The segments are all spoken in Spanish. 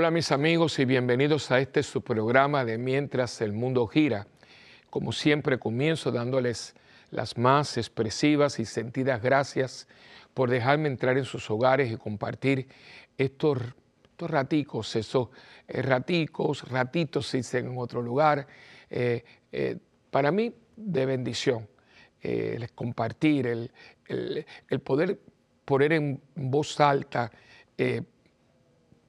Hola mis amigos y bienvenidos a este su programa de Mientras el Mundo Gira. Como siempre comienzo dándoles las más expresivas y sentidas gracias por dejarme entrar en sus hogares y compartir estos, estos raticos, esos eh, raticos, ratitos se dicen en otro lugar, eh, eh, para mí de bendición, compartir, el, el, poder poner en voz alta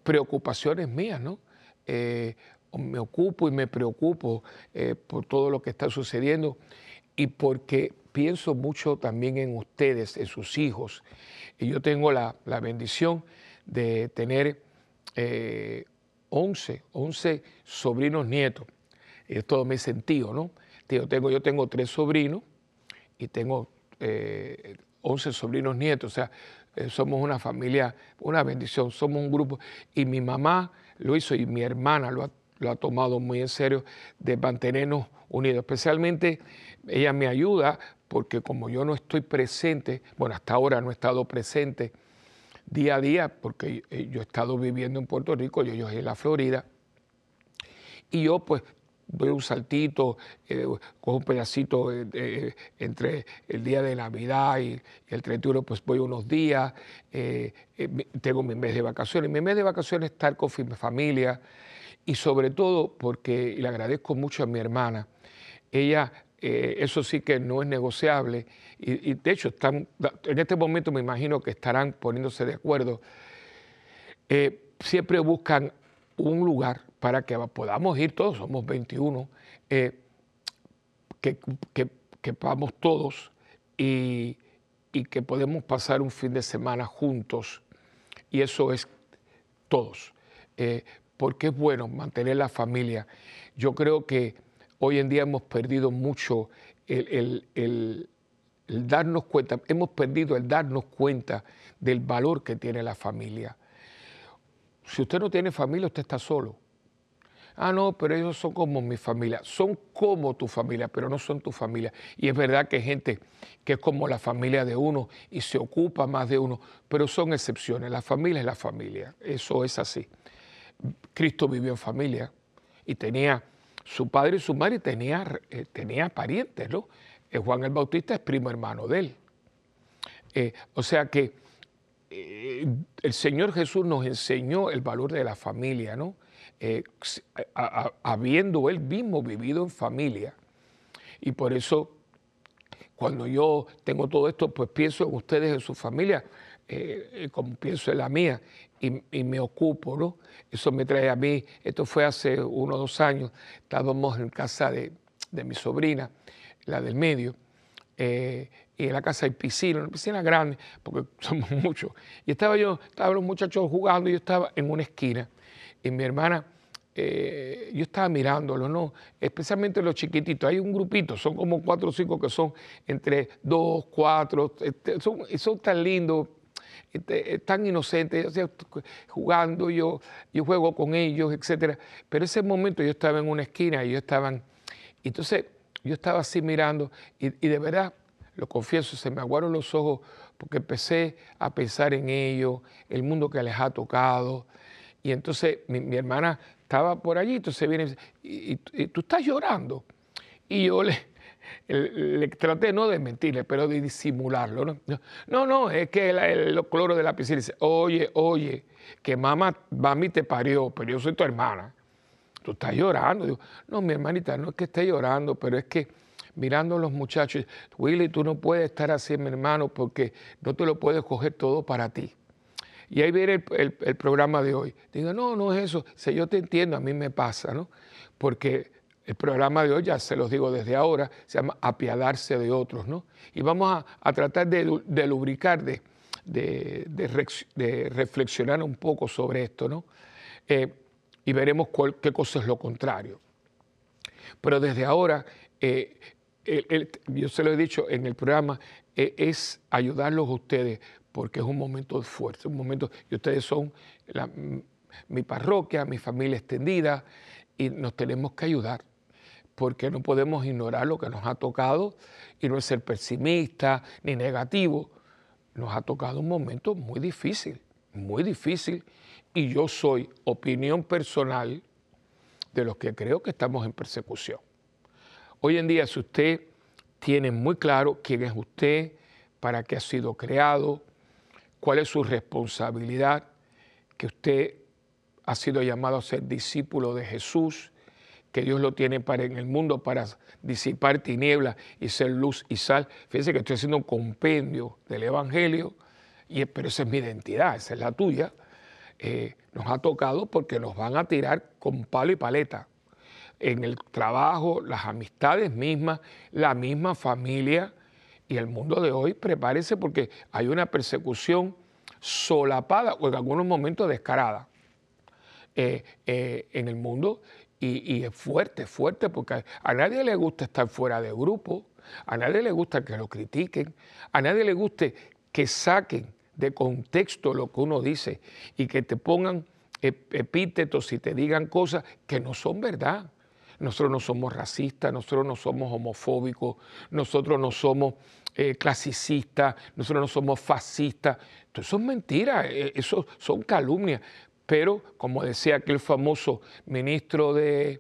preocupaciones mías, ¿no? Eh, me ocupo y me preocupo eh, por todo lo que está sucediendo y porque pienso mucho también en ustedes, en sus hijos. Y yo tengo la, bendición de tener 11, eh, 11 sobrinos nietos. Y es todo mi sentido, ¿no? Yo tengo, yo tengo tres sobrinos y tengo 11 sobrinos nietos. O sea, eh, somos una familia, una bendición, somos un grupo. Y mi mamá lo hizo y mi hermana lo ha, tomado muy en serio de mantenernos unidos. Especialmente ella me ayuda porque como yo no estoy presente, bueno, hasta ahora no he estado presente día a día porque eh, yo he estado viviendo en Puerto Rico, yo, yo en la Florida, y yo pues doy un saltito, eh, cojo un pedacito eh, entre el día de Navidad y, el 31, pues voy unos días, eh, tengo mi mes de vacaciones. Mi mes de vacaciones es estar con mi familia y sobre todo porque, le agradezco mucho a mi hermana, ella, eso sí que no es negociable y, de hecho están, en este momento me imagino que estarán poniéndose de acuerdo, siempre buscan un lugar para que podamos ir todos, somos 21, eh, que, que, vamos todos y, que podemos pasar un fin de semana juntos. Y eso es todos, eh, porque es bueno mantener la familia. Yo creo que hoy en día hemos perdido mucho el, el darnos cuenta, hemos perdido el darnos cuenta del valor que tiene la familia. Si usted no tiene familia, usted está solo ah, no, pero ellos son como mi familia. Son como tu familia, pero no son tu familia. Y es verdad que hay gente que es como la familia de uno y se ocupa más de uno, pero son excepciones. La familia es la familia, eso es así. Cristo vivió en familia y tenía su padre y su madre tenía, eh, tenía parientes, ¿no? Eh, Juan el Bautista es primo hermano de él. Eh, o sea que el Señor Jesús nos enseñó el valor de la familia, ¿no? Eh, habiendo él mismo vivido en familia. Y por eso, cuando yo tengo todo esto, pues pienso en ustedes, en su familia, eh, eh, como pienso en la mía, y, me ocupo, ¿no? Eso me trae a mí, esto fue hace uno o dos años, estábamos en casa de, mi sobrina, la del medio, y en la casa hay piscina, una piscina grande, porque somos muchos. Y estaba yo, estaban los muchachos jugando, y yo estaba en una esquina, y mi hermana, eh, yo estaba mirándolo, ¿no? Especialmente los chiquititos. Hay un grupito, son como cuatro o cinco que son entre dos, cuatro, este, son, son tan lindos, este, tan inocentes, jugando, yo, yo juego con ellos, etc. Pero ese momento yo estaba en una esquina y yo estaba, entonces yo estaba así mirando y, y de verdad, lo confieso, se me aguaron los ojos porque empecé a pensar en ellos, el mundo que les ha tocado, y entonces mi, hermana estaba por allí, entonces viene y, y, tú estás llorando. Y yo le, le, traté no de mentirle, pero de disimularlo. No, no, es que el, cloro de la piscina dice, oye, oye, que mamá, mami te parió, pero yo soy tu hermana. Tú estás llorando. No, mi hermanita, no es que esté llorando, pero es que mirando a los muchachos, Willy, tú no puedes estar así, mi hermano, porque no te lo puedes coger todo para ti. Y ahí viene el, programa de hoy. Digo, no, no es eso. Si yo te entiendo, a mí me pasa, ¿no? Porque el programa de hoy, ya se los digo desde ahora, se llama Apiadarse de otros, ¿no? Y vamos a, tratar de, lubricar, de, de, reflexionar un poco sobre esto, ¿no? Eh, y veremos qué cosa es lo contrario. Pero desde ahora, eh, yo se lo he dicho en el programa, eh, es ayudarlos a ustedes porque es un momento de fuerza, un momento, y ustedes son mi parroquia, mi familia extendida, y nos tenemos que ayudar, porque no podemos ignorar lo que nos ha tocado y no es ser pesimista ni negativo. Nos ha tocado un momento muy difícil, muy difícil, y yo soy opinión personal de los que creo que estamos en persecución. Hoy en día, si usted tiene muy claro quién es usted, para qué ha sido creado, cuál es su responsabilidad, que usted ha sido llamado a ser discípulo de Jesús, que Dios lo tiene para en el mundo para disipar tinieblas y ser luz y sal. Fíjense que estoy haciendo un compendio del Evangelio, y, pero esa es mi identidad, esa es la tuya. Eh, nos ha tocado porque nos van a tirar con palo y paleta. En el trabajo, las amistades mismas, la misma familia y el mundo de hoy, prepárese porque hay una persecución solapada o en algunos momentos descarada eh, eh, en el mundo y, es fuerte, fuerte, porque a nadie le gusta estar fuera de grupo, a nadie le gusta que lo critiquen, a nadie le guste que saquen de contexto lo que uno dice y que te pongan epítetos y te digan cosas que no son verdad. Nosotros no somos racistas, nosotros no somos homofóbicos, nosotros no somos eh, clasicistas, nosotros no somos fascistas. Todo eso es mentira, eh, eso son calumnias. Pero, como decía aquel famoso ministro de,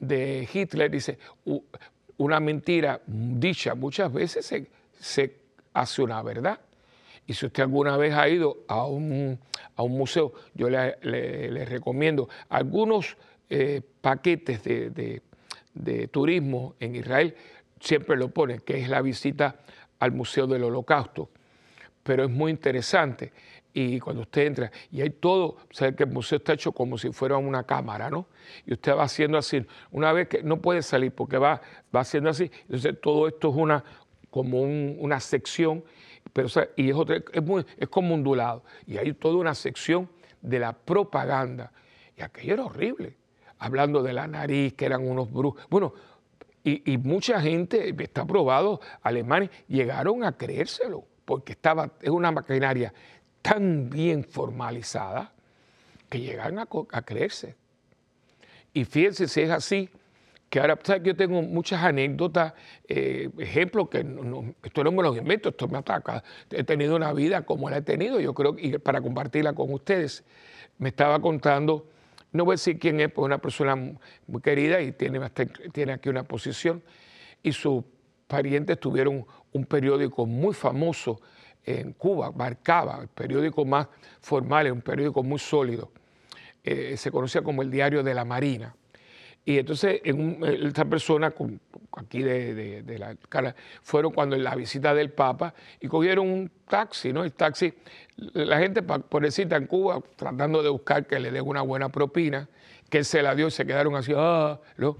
Hitler, dice, una mentira dicha muchas veces se, hace una verdad. Y si usted alguna vez ha ido a un, museo, yo le, recomiendo algunos eh, paquetes de, de, turismo en Israel, siempre lo pone, que es la visita al Museo del Holocausto. Pero es muy interesante. Y cuando usted entra, y hay todo, o que el museo está hecho como si fuera una cámara, ¿no? Y usted va haciendo así, una vez que no puede salir porque va, va haciendo así, entonces todo esto es una, como una sección, pero, y es, es, muy, es como ondulado, y hay toda una sección de la propaganda, y aquello era horrible, hablando de la nariz, que eran unos brujos, bueno, y, mucha gente, está probado, alemanes, llegaron a creérselo, porque estaba, es una maquinaria tan bien formalizada que llegan a, creerse. Y fíjense si es así, que ahora ¿sabes yo tengo muchas anécdotas, eh, ejemplos que no, esto no me los invento, esto me ataca. He tenido una vida como la he tenido, yo creo, y para compartirla con ustedes. Me estaba contando, no voy a decir quién es, pues una persona muy querida y tiene, aquí una posición, y sus parientes tuvieron un periódico muy famoso en Cuba, marcaba, el periódico más formal, un periódico muy sólido, eh, se conocía como el Diario de la Marina. Y entonces esta persona, aquí de, la cara, fueron cuando en la visita del Papa y cogieron un taxi, ¿no? El taxi, la gente por decirte en Cuba, tratando de buscar que le den una buena propina, que se la dio y se quedaron así, ah, ¿no?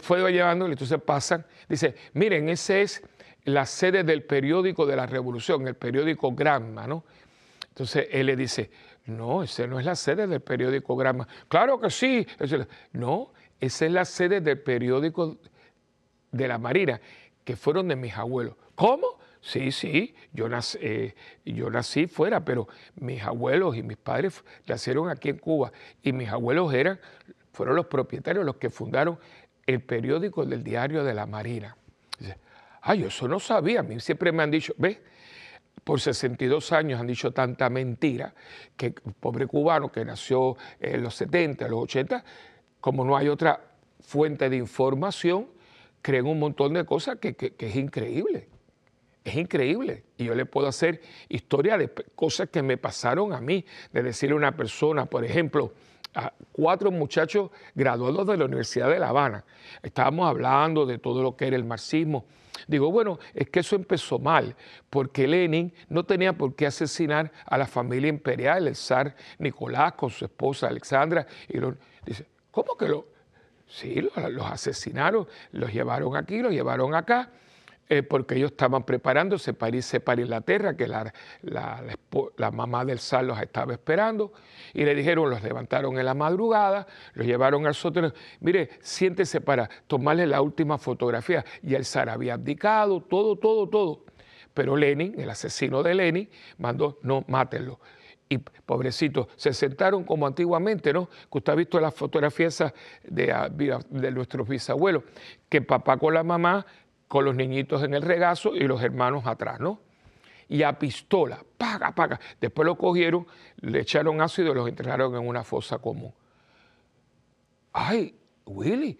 Fue llevándole, entonces pasan, dice, miren, ese es la sede del periódico de la Revolución, el periódico Granma, ¿no? Entonces él le dice, no, esa no es la sede del periódico Granma. Claro que sí. No, esa es la sede del periódico de la Marina, que fueron de mis abuelos. ¿Cómo? Sí, sí, yo nací, eh, yo nací fuera, pero mis abuelos y mis padres nacieron aquí en Cuba y mis abuelos eran, fueron los propietarios, los que fundaron el periódico del Diario de la Marina. Ay, yo eso no sabía. A mí siempre me han dicho, ¿ves? Por 62 años han dicho tanta mentira que el pobre cubano que nació en los 70, los 80, como no hay otra fuente de información, creen un montón de cosas que, es increíble. Es increíble. Y yo le puedo hacer historia de cosas que me pasaron a mí, de decirle a una persona, por ejemplo, a cuatro muchachos graduados de la Universidad de La Habana. Estábamos hablando de todo lo que era el marxismo Digo, bueno, es que eso empezó mal, porque Lenin no tenía por qué asesinar a la familia imperial, el zar Nicolás con su esposa Alexandra. Y dice, ¿cómo que lo? Sí, los asesinaron, los llevaron aquí, los llevaron acá. Eh, porque ellos estaban preparándose para irse para Inglaterra, que la, la, mamá del zar los estaba esperando, y le dijeron, los levantaron en la madrugada, los llevaron al sótano, mire, siéntese para tomarle la última fotografía, y el zar había abdicado, todo, todo, todo. Pero Lenin, el asesino de Lenin, mandó, no, mátenlo. Y pobrecitos, se sentaron como antiguamente, ¿no? Que usted ha visto las fotografías de, de nuestros bisabuelos, que papá con la mamá con los niñitos en el regazo y los hermanos atrás, ¿no? y a pistola, paga, paga. Después lo cogieron, le echaron ácido y los enterraron en una fosa común. Ay, Willy,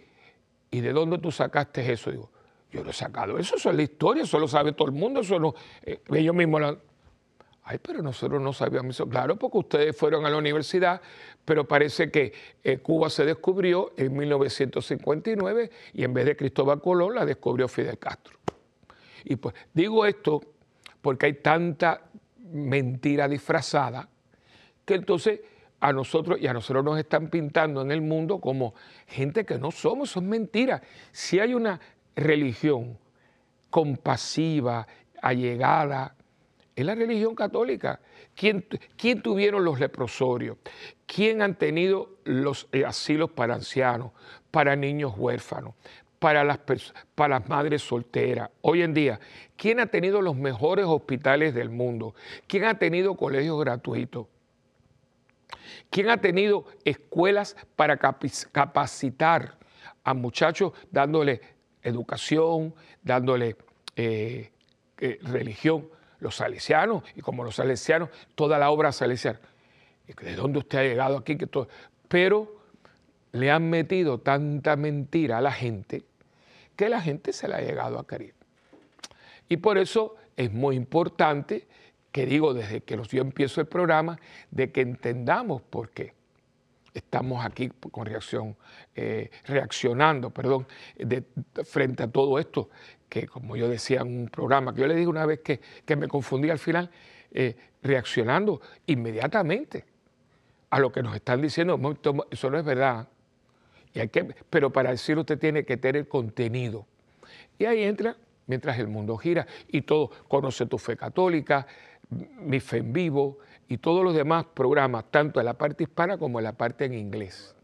¿y de dónde tú sacaste eso? Digo, yo lo he sacado. Eso, es la historia, eso lo sabe todo el mundo, eso no, eh, ellos mismos lo Ay, pero nosotros no sabíamos eso. Claro, porque ustedes fueron a la universidad, pero parece que eh, Cuba se descubrió en 1959 y en vez de Cristóbal Colón la descubrió Fidel Castro. Y pues digo esto porque hay tanta mentira disfrazada que entonces a nosotros y a nosotros nos están pintando en el mundo como gente que no somos, son mentiras. Si hay una religión compasiva, allegada, es la religión católica. ¿Quién, ¿Quién, tuvieron los leprosorios? ¿Quién han tenido los eh, asilos para ancianos, para niños huérfanos, para las, para las madres solteras? Hoy en día, ¿quién ha tenido los mejores hospitales del mundo? ¿Quién ha tenido colegios gratuitos? ¿Quién ha tenido escuelas para capacitar a muchachos dándole educación, dándole eh, eh, religión? Los salesianos, y como los salesianos, toda la obra salesiana. ¿De dónde usted ha llegado aquí? Que todo... Pero le han metido tanta mentira a la gente que la gente se la ha llegado a querer. Y por eso es muy importante que digo desde que yo empiezo el programa, de que entendamos por qué estamos aquí con reacción, eh, reaccionando, perdón, frente a todo esto que como yo decía en un programa, que yo le dije una vez que, me confundí al final, eh, reaccionando inmediatamente a lo que nos están diciendo, eso no es verdad. Y hay que, pero para decirlo usted tiene que tener contenido. Y ahí entra, mientras el mundo gira, y todo, conoce tu fe católica, mi fe en vivo, y todos los demás programas, tanto en la parte hispana como en la parte en inglés.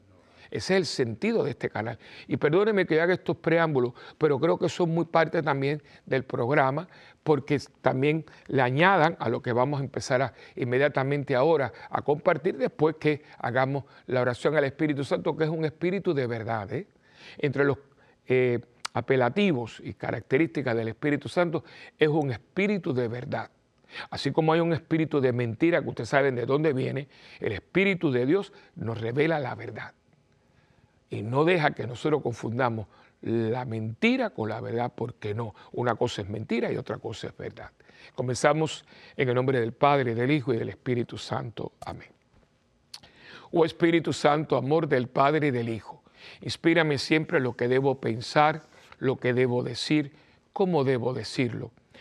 Ese es el sentido de este canal. Y perdónenme que haga estos preámbulos, pero creo que son muy parte también del programa, porque también le añadan a lo que vamos a empezar a, inmediatamente ahora a compartir después que hagamos la oración al Espíritu Santo, que es un espíritu de verdad. ¿eh? Entre los eh, apelativos y características del Espíritu Santo, es un espíritu de verdad. Así como hay un espíritu de mentira que ustedes saben de dónde viene, el Espíritu de Dios nos revela la verdad y no deja que nosotros confundamos la mentira con la verdad, porque no. Una cosa es mentira y otra cosa es verdad. Comenzamos en el nombre del Padre, del Hijo y del Espíritu Santo. Amén. Oh Espíritu Santo, amor del Padre y del Hijo, inspírame siempre lo que debo pensar, lo que debo decir, cómo debo decirlo,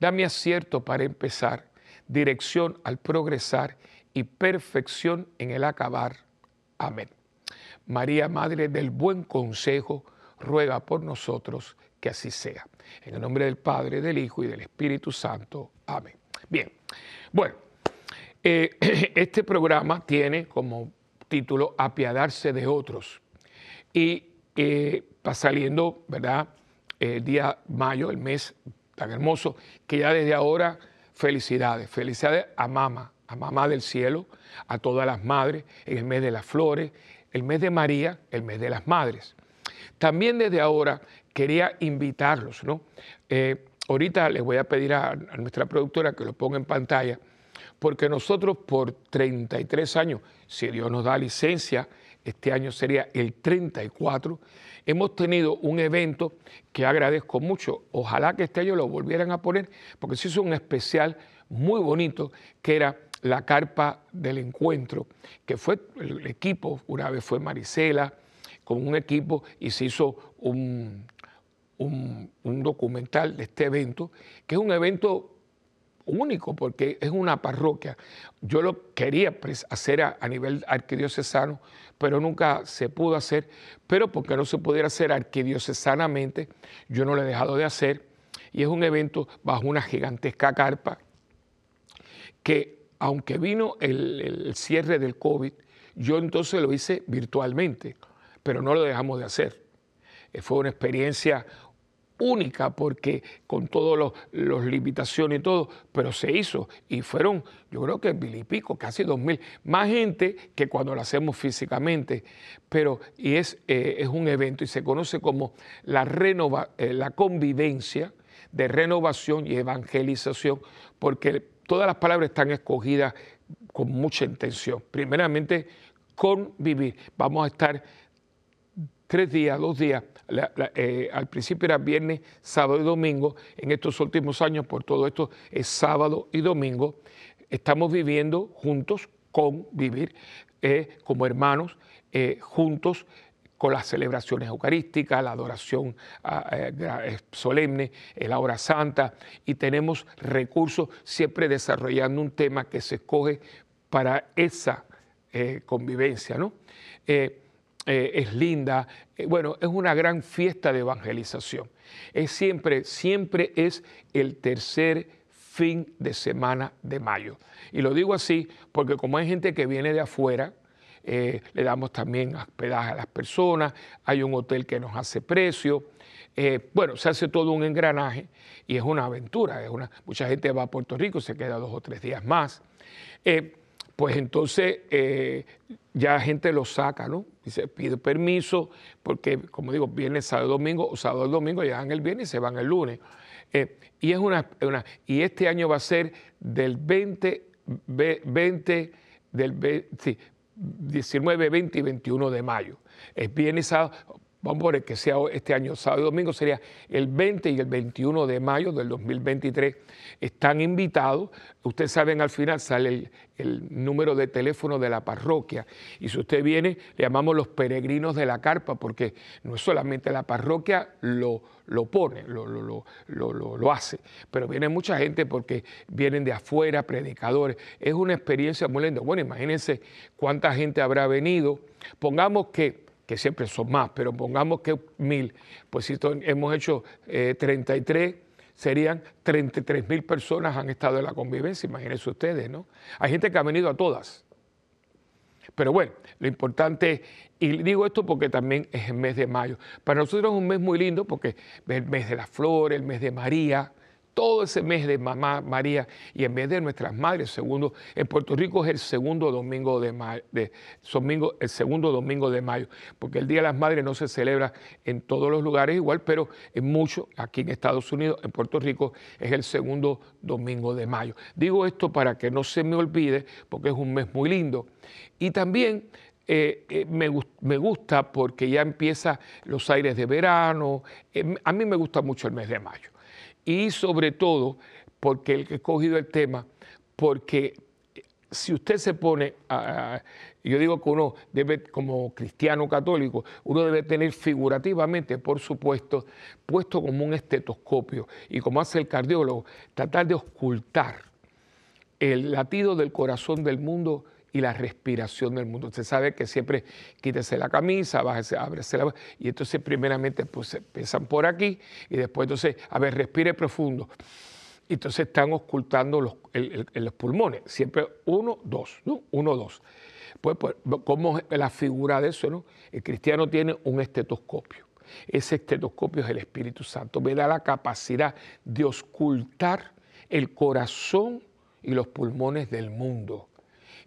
Dame acierto para empezar, dirección al progresar y perfección en el acabar. Amén. María, Madre del Buen Consejo, ruega por nosotros que así sea. En el nombre del Padre, del Hijo y del Espíritu Santo. Amén. Bien, bueno, eh, este programa tiene como título Apiadarse de otros. Y eh, saliendo, ¿verdad? El día mayo, el mes tan hermoso, que ya desde ahora, felicidades, felicidades a Mama, a Mamá del Cielo, a todas las madres, en el mes de las flores, el mes de María, el mes de las madres. También desde ahora quería invitarlos, ¿no? Eh, ahorita les voy a pedir a, a, nuestra productora que lo ponga en pantalla, porque nosotros por 33 años, si Dios nos da licencia, este año sería el 34, hemos tenido un evento que agradezco mucho. Ojalá que este año lo volvieran a poner, porque se hizo un especial muy bonito que era la carpa del encuentro, que fue el equipo, una vez fue Marisela, con un equipo y se hizo un, un, documental de este evento, que es un evento único porque es una parroquia. Yo lo quería hacer a, a, nivel arquidiocesano, pero nunca se pudo hacer, pero porque no se pudiera hacer arquidiocesanamente, yo no lo he dejado de hacer, y es un evento bajo una gigantesca carpa que aunque vino el, cierre del COVID, yo entonces lo hice virtualmente, pero no lo dejamos de hacer. Eh, fue una experiencia única porque con todas las limitaciones y todo, pero se hizo y fueron, yo creo que mil y pico, casi dos mil, más gente que cuando lo hacemos físicamente, pero y es, eh, es un evento y se conoce como la, renova, eh, la convivencia de renovación y evangelización, porque todas las palabras están escogidas con mucha intención. Primeramente, convivir. Vamos a estar tres días, dos días eh, al principio era viernes, sábado y domingo, en estos últimos años por todo esto es sábado y domingo, estamos viviendo juntos, convivir eh, como hermanos, eh, juntos con las celebraciones eucarísticas, la adoración ah, solemne, la hora santa, y tenemos recursos siempre desarrollando un tema que se escoge para esa convivencia. ¿no? Eh, es linda. Eh, bueno, es una gran fiesta de evangelización. Es siempre, siempre es el tercer fin de semana de mayo. Y lo digo así porque como hay gente que viene de afuera, eh, le damos también hospedaje a las personas, hay un hotel que nos hace precio. bueno, se hace todo un engranaje y es una aventura. Es una, mucha gente va a Puerto Rico, se queda dos o tres días más pues entonces eh, ya gente lo saca, ¿no? Dice, pide permiso, porque como digo, viene sábado domingo, o sábado domingo llegan el viernes y se van el lunes. Eh, y es una, y este año va a ser del 20, 20 del sí, 19, 20 y 21 de mayo. Es viernes, sábado, vamos a poner que sea este año sábado y domingo, sería el 20 y el 21 de mayo del 2023. Están invitados, ustedes saben, al final sale el, número de teléfono de la parroquia y si usted viene, le llamamos los peregrinos de la carpa, porque no es solamente la parroquia lo, lo pone, lo, lo, lo, hace, pero viene mucha gente porque vienen de afuera, predicadores. Es una experiencia muy linda. Bueno, imagínense cuánta gente habrá venido. Pongamos que que siempre son más, pero pongamos que mil, pues si hemos hecho 33, eh, serían 33 mil personas han estado en la convivencia, imagínense ustedes, ¿no? Hay gente que ha venido a todas. Pero bueno, lo importante, y digo esto porque también es el mes de mayo. Para nosotros es un mes muy lindo porque es el mes de las flores, el mes de María, todo ese mes de Mamá María y en vez de nuestras madres, segundo, en Puerto Rico es el segundo domingo de mayo, el segundo domingo de mayo, porque el Día de las Madres no se celebra en todos los lugares igual, pero en muchos, aquí en Estados Unidos, en Puerto Rico, es el segundo domingo de mayo. Digo esto para que no se me olvide, porque es un mes muy lindo. Y también eh, eh, me, gusta porque ya empieza los aires de verano. Eh, a mí me gusta mucho el mes de mayo y sobre todo porque el que he escogido el tema, porque si usted se pone, a, yo digo que uno debe, como cristiano católico, uno debe tener figurativamente, por supuesto, puesto como un estetoscopio y como hace el cardiólogo, tratar de ocultar el latido del corazón del mundo y la respiración del mundo. Usted sabe que siempre quítese la camisa, bájese, ábrese la y entonces primeramente pues empiezan por aquí y después entonces, a ver, respire profundo. Y entonces están ocultando los, los pulmones, siempre uno, dos, ¿no? Uno, dos. Pues, pues, ¿cómo la figura de eso, no? El cristiano tiene un estetoscopio. Ese estetoscopio es el Espíritu Santo. Me da la capacidad de ocultar el corazón y los pulmones del mundo.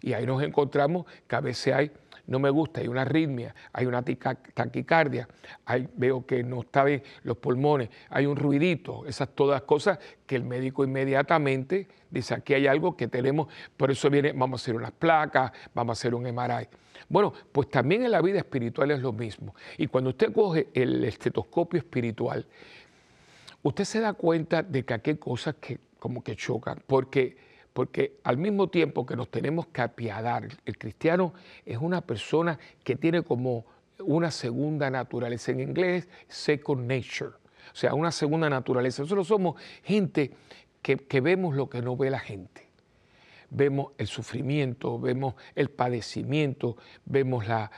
Y ahí nos encontramos que a veces hay, no me gusta, hay una arritmia, hay una taquicardia, hay, veo que no está bien los pulmones, hay un ruidito, esas todas cosas que el médico inmediatamente dice, aquí hay algo que tenemos, por eso viene, vamos a hacer unas placas, vamos a hacer un MRI. Bueno, pues también en la vida espiritual es lo mismo. Y cuando usted coge el estetoscopio espiritual, usted se da cuenta de que aquí hay cosas que como que chocan, porque porque al mismo tiempo que nos tenemos que apiadar, el cristiano es una persona que tiene como una segunda naturaleza, en inglés second nature, o sea, una segunda naturaleza. Nosotros somos gente que, vemos lo que no ve la gente. Vemos el sufrimiento, vemos el padecimiento, vemos la,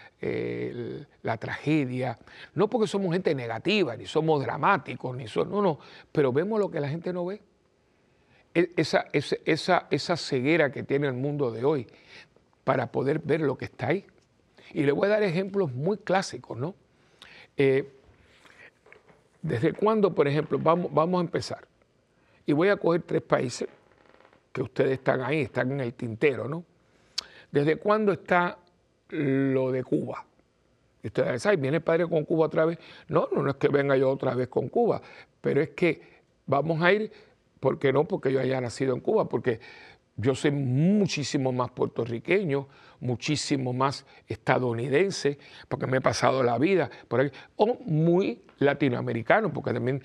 la tragedia. No porque somos gente negativa, ni somos dramáticos, ni somos, no, no, pero vemos lo que la gente no ve e, esa, esa, esa ceguera que tiene el mundo de hoy para poder ver lo que está ahí. Y le voy a dar ejemplos muy clásicos, ¿no? Eh, ¿Desde cuándo, por ejemplo, vamos, vamos a empezar? Y voy a coger tres países que ustedes están ahí, están en el tintero, ¿no? ¿Desde cuándo está lo de Cuba? Y ustedes dicen, ¿viene el padre con Cuba otra vez? No, no, no es que venga yo otra vez con Cuba, pero es que vamos a ir, ¿por qué no? Porque yo haya nacido en Cuba, porque yo soy muchísimo más puertorriqueño, muchísimo más estadounidense, porque me he pasado la vida por ahí, o muy latinoamericano, porque también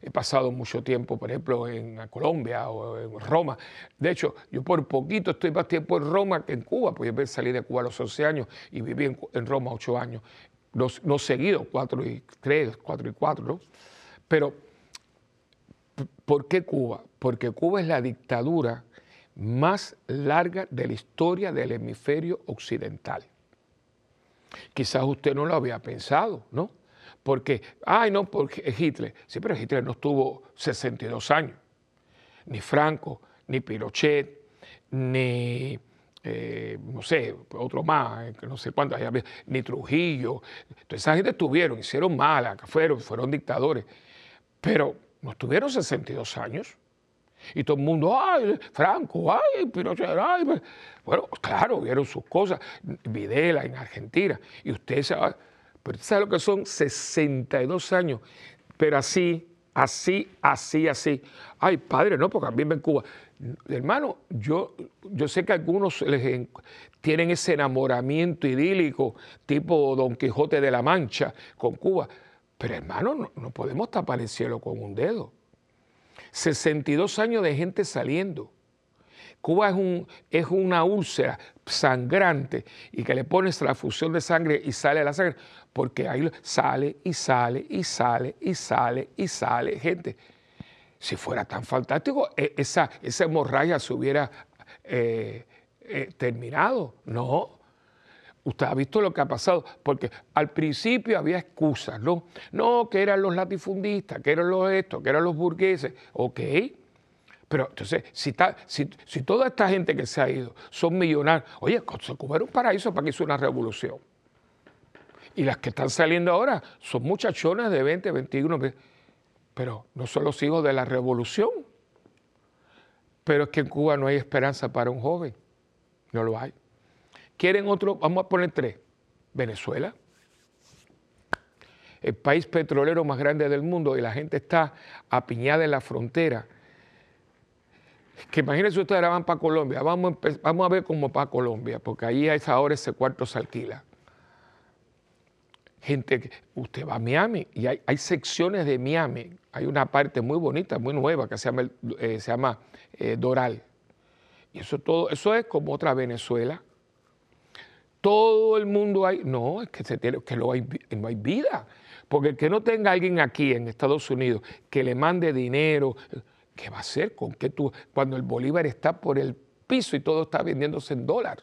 he pasado mucho tiempo, por ejemplo, en Colombia o en Roma. De hecho, yo por poquito estoy más tiempo en Roma que en Cuba, porque yo salí de Cuba a los 11 años y viví en, Roma 8 años. No, no seguido, 4 y 3, 4 y 4, ¿no? Pero, ¿por qué Cuba? Porque Cuba es la dictadura más larga de la historia del hemisferio occidental. Quizás usted no lo había pensado, ¿no? Porque, ay, no, porque Hitler. Sí, pero Hitler no estuvo 62 años. Ni Franco, ni Pinochet, ni, eh, no sé, otro más, no sé cuántos, ni Trujillo. Entonces, esa gente estuvieron, hicieron mala, fueron, fueron dictadores. Pero no estuvieron 62 años. Y todo el mundo, ay, Franco, ay, Pinochet, ay. Bueno, claro, vieron sus cosas. Videla en Argentina. Y usted sabe, pero sabe lo que son 62 años. Pero así, así, así, así. Ay, padre, no, porque también en Cuba. Hermano, yo, yo sé que algunos tienen ese enamoramiento idílico, tipo Don Quijote de la Mancha, con Cuba. Pero hermano, no, podemos tapar el cielo con un dedo. 62 años de gente saliendo. Cuba es, un, es una úlcera sangrante y que le pones la fusión de sangre y sale la sangre, porque ahí sale y sale y sale y sale y sale gente. Si fuera tan fantástico, e, esa, esa hemorragia se hubiera eh, eh, terminado. No, Usted ha visto lo que ha pasado, porque al principio había excusas, ¿no? No, que eran los latifundistas, que eran los estos, que eran los burgueses, ok. Pero entonces, si, si, toda esta gente que se ha ido son millonarios, oye, Cuba era un paraíso para que hizo una revolución. Y las que están saliendo ahora son muchachonas de 20, 21, pero no son los hijos de la revolución. Pero es que en Cuba no hay esperanza para un joven, no lo hay. ¿Quieren otro? Vamos a poner tres. Venezuela, el país petrolero más grande del mundo y la gente está apiñada en la frontera. Que imagínense ustedes ahora van para Colombia, vamos a, ver cómo para Colombia, porque ahí a esa hora ese cuarto se alquila. Gente, usted va a Miami y hay, secciones de Miami, hay una parte muy bonita, muy nueva que se llama, eh, eh, Doral. Y eso todo, eso es como otra Venezuela todo el mundo hay. No, es que, se tiene, que no, hay, no hay vida. Porque el que no tenga alguien aquí en Estados Unidos que le mande dinero, ¿qué va a hacer con que tú, cuando el Bolívar está por el piso y todo está vendiéndose en dólar?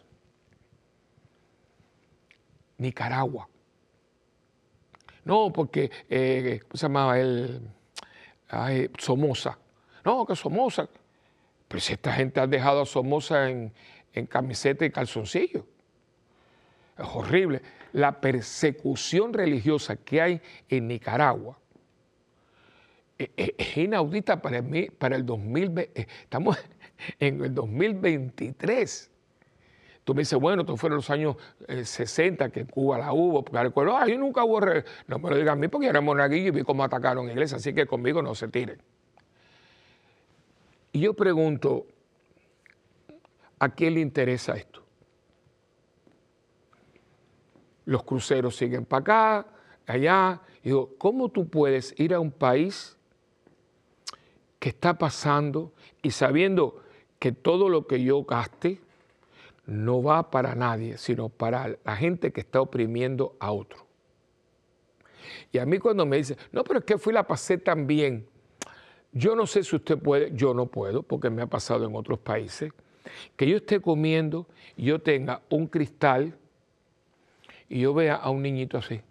Nicaragua. No, porque, eh, ¿cómo se llamaba él? Somoza. No, que Somoza. Si esta gente ha dejado a Somoza en, en camiseta y calzoncillo es horrible, la persecución religiosa que hay en Nicaragua e, e, es inaudita para, mí, para el 2020. Eh, estamos en el 2023. Tú me dices, bueno, estos fueron los años 60 eh, que en Cuba la hubo, porque recuerdo, ay, nunca hubo... No me lo digan a mí porque era monaguillo y vi cómo atacaron iglesia, así que conmigo no se tiren. Y yo pregunto, ¿a quién le interesa esto? Los cruceros siguen para acá, allá. digo, ¿cómo tú puedes ir a un país que está pasando y sabiendo que todo lo que yo gaste no va para nadie, sino para la gente que está oprimiendo a otro? Y a mí cuando me dice, no, pero es que fui la pasé tan bien. Yo no sé si usted puede, yo no puedo, porque me ha pasado en otros países, que yo esté comiendo y yo tenga un cristal y yo vea a un niñito así,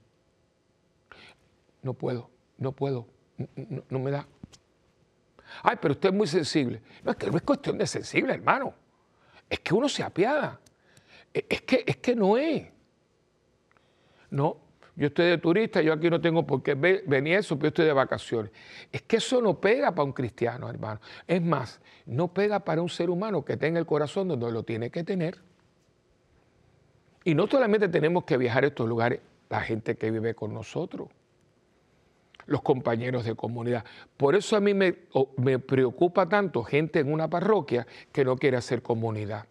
no puedo, no puedo, no, me da. Ay, pero usted es muy sensible. No, es que no es cuestión de sensible, hermano. Es que uno se apiada. E, es que, es que no es. No, yo estoy de turista, yo aquí no tengo por qué venir eso, pero yo estoy de vacaciones. Es que eso no pega para un cristiano, hermano. Es más, no pega para un ser humano que tenga el corazón donde lo tiene que tener. Y no solamente tenemos que viajar a estos lugares, la gente que vive con nosotros, los compañeros de comunidad. Por eso a mí me, me preocupa tanto gente en una parroquia que no quiere hacer comunidad.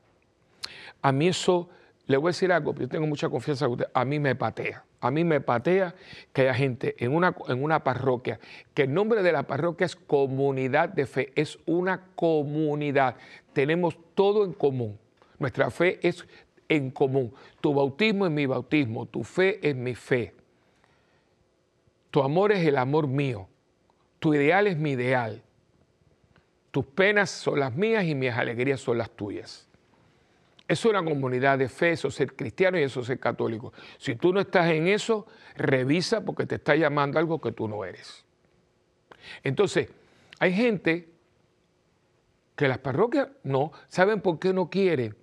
A mí eso, le voy a decir algo, yo tengo mucha confianza en usted, a mí me patea. A mí me patea que haya gente en una, en una parroquia, que el nombre de la parroquia es comunidad de fe, es una comunidad. Tenemos todo en común. Nuestra fe es en común. Tu bautismo es mi bautismo, tu fe es mi fe. Tu amor es el amor mío, tu ideal es mi ideal. Tus penas son las mías y mis alegrías son las tuyas. Es una comunidad de fe, eso es ser cristiano y eso es ser católico. Si tú no estás en eso, revisa porque te está llamando algo que tú no eres. Entonces, hay gente que las parroquias no, ¿saben por qué no quieren?